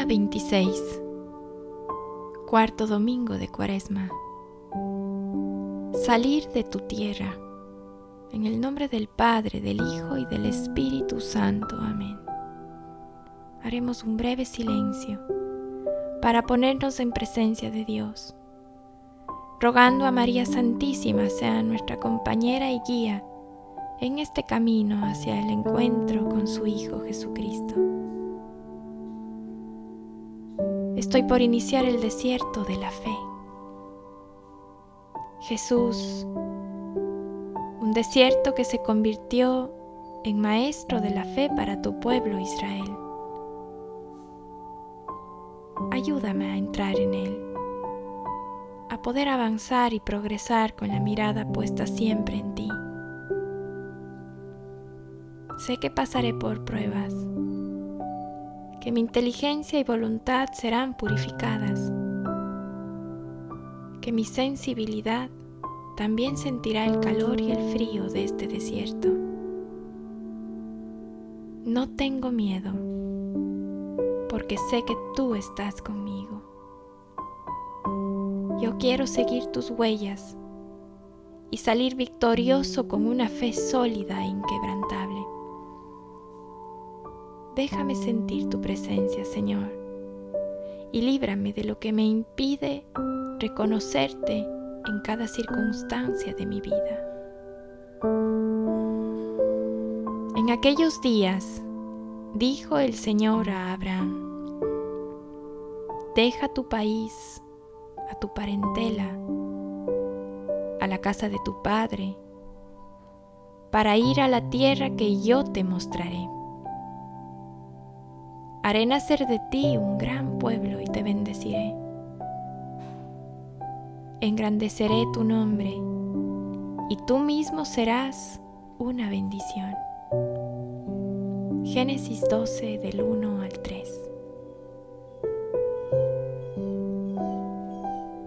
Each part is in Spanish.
Día 26. Cuarto domingo de Cuaresma. Salir de tu tierra. En el nombre del Padre, del Hijo y del Espíritu Santo. Amén. Haremos un breve silencio para ponernos en presencia de Dios, rogando a María Santísima sea nuestra compañera y guía en este camino hacia el encuentro con su Hijo Jesucristo. Estoy por iniciar el desierto de la fe. Jesús, un desierto que se convirtió en maestro de la fe para tu pueblo Israel. Ayúdame a entrar en él, a poder avanzar y progresar con la mirada puesta siempre en ti. Sé que pasaré por pruebas, que mi inteligencia y voluntad serán purificadas, que mi sensibilidad también sentirá el calor y el frío de este desierto. No tengo miedo, porque sé que tú estás conmigo. Yo quiero seguir tus huellas y salir victorioso con una fe sólida e inquebrantable. Déjame sentir tu presencia, Señor, y líbrame de lo que me impide reconocerte en cada circunstancia de mi vida. En aquellos días, dijo el Señor a Abraham, deja tu país, a tu parentela, a la casa de tu padre, para ir a la tierra que yo te mostraré. Haré nacer de ti un gran pueblo y te bendeciré. Engrandeceré tu nombre y tú mismo serás una bendición. Génesis 12 del 1 al 3.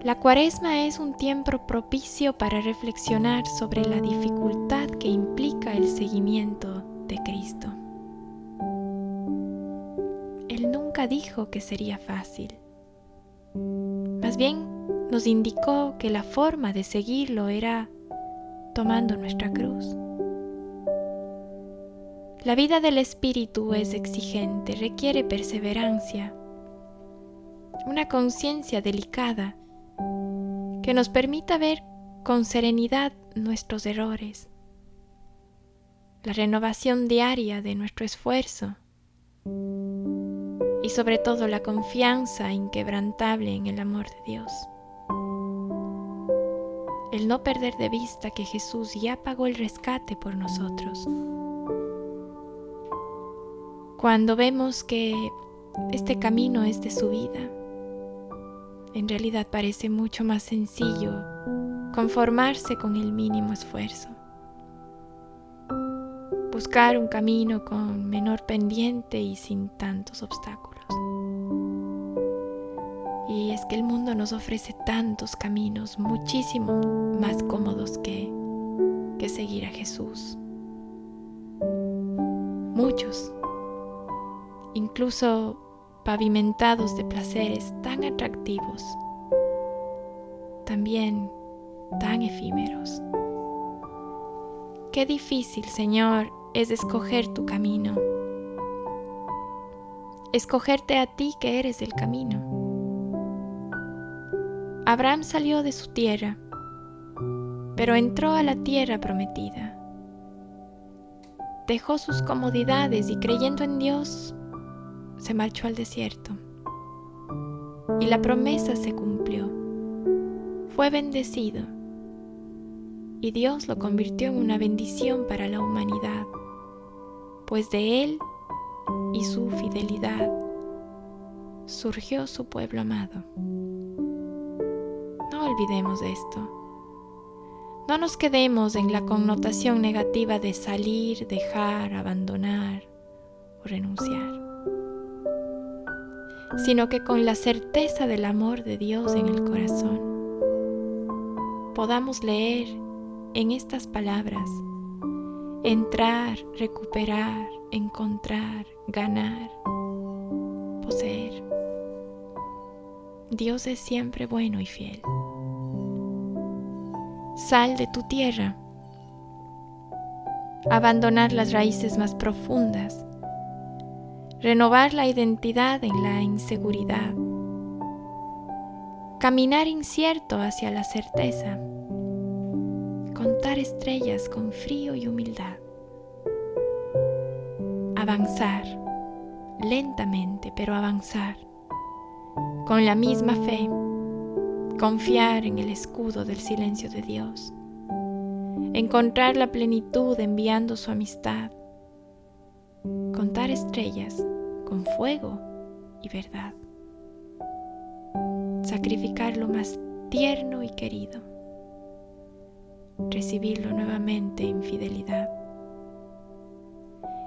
La cuaresma es un tiempo propicio para reflexionar sobre la dificultad que implica el seguimiento de Cristo. Dijo que sería fácil. Más bien nos indicó que la forma de seguirlo era tomando nuestra cruz. La vida del espíritu es exigente, requiere perseverancia, una conciencia delicada que nos permita ver con serenidad nuestros errores, la renovación diaria de nuestro esfuerzo sobre todo la confianza inquebrantable en el amor de Dios. El no perder de vista que Jesús ya pagó el rescate por nosotros. Cuando vemos que este camino es de su vida, en realidad parece mucho más sencillo conformarse con el mínimo esfuerzo. Buscar un camino con menor pendiente y sin tantos obstáculos. Que el mundo nos ofrece tantos caminos, muchísimo más cómodos que, que seguir a Jesús. Muchos, incluso pavimentados de placeres tan atractivos, también tan efímeros. Qué difícil, Señor, es escoger tu camino, escogerte a ti que eres el camino. Abraham salió de su tierra, pero entró a la tierra prometida. Dejó sus comodidades y creyendo en Dios, se marchó al desierto. Y la promesa se cumplió. Fue bendecido. Y Dios lo convirtió en una bendición para la humanidad, pues de él y su fidelidad surgió su pueblo amado. Olvidemos esto. No nos quedemos en la connotación negativa de salir, dejar, abandonar o renunciar sino que con la certeza del amor de Dios en el corazón podamos leer en estas palabras, entrar, recuperar, encontrar, ganar, poseer. Dios es siempre bueno y fiel. Sal de tu tierra. Abandonar las raíces más profundas. Renovar la identidad en la inseguridad. Caminar incierto hacia la certeza. Contar estrellas con frío y humildad. Avanzar, lentamente, pero avanzar con la misma fe, confiar en el escudo del silencio de Dios, encontrar la plenitud enviando su amistad, contar estrellas con fuego y verdad, sacrificar lo más tierno y querido, recibirlo nuevamente en fidelidad,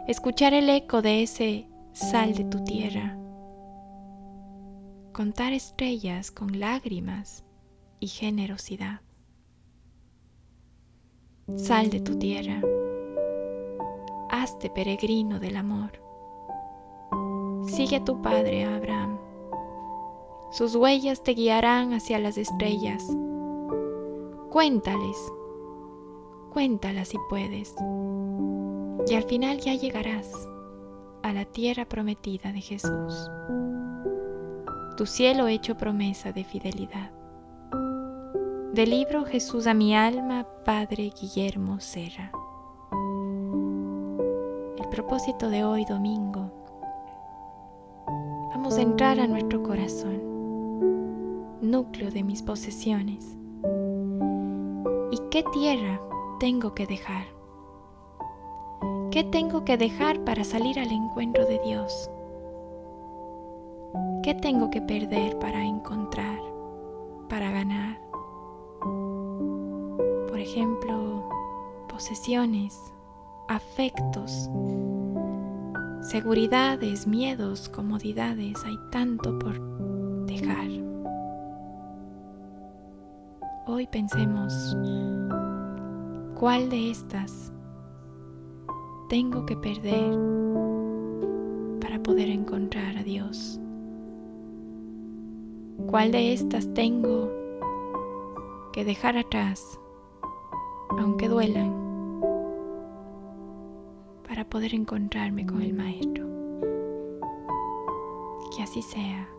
escuchar el eco de ese sal de tu tierra, contar estrellas con lágrimas y generosidad. Sal de tu tierra, hazte peregrino del amor. Sigue a tu padre Abraham. Sus huellas te guiarán hacia las estrellas. Cuéntales, cuéntalas si puedes. Y al final ya llegarás a la tierra prometida de Jesús tu cielo hecho promesa de fidelidad. Del libro Jesús a mi alma, Padre Guillermo Serra. El propósito de hoy domingo. Vamos a entrar a nuestro corazón, núcleo de mis posesiones. ¿Y qué tierra tengo que dejar? ¿Qué tengo que dejar para salir al encuentro de Dios? ¿Qué tengo que perder para encontrar, para ganar? Por ejemplo, posesiones, afectos, seguridades, miedos, comodidades, hay tanto por dejar. Hoy pensemos, ¿cuál de estas tengo que perder para poder encontrar a Dios? ¿Cuál de estas tengo que dejar atrás, aunque duelan, para poder encontrarme con el Maestro? Que así sea.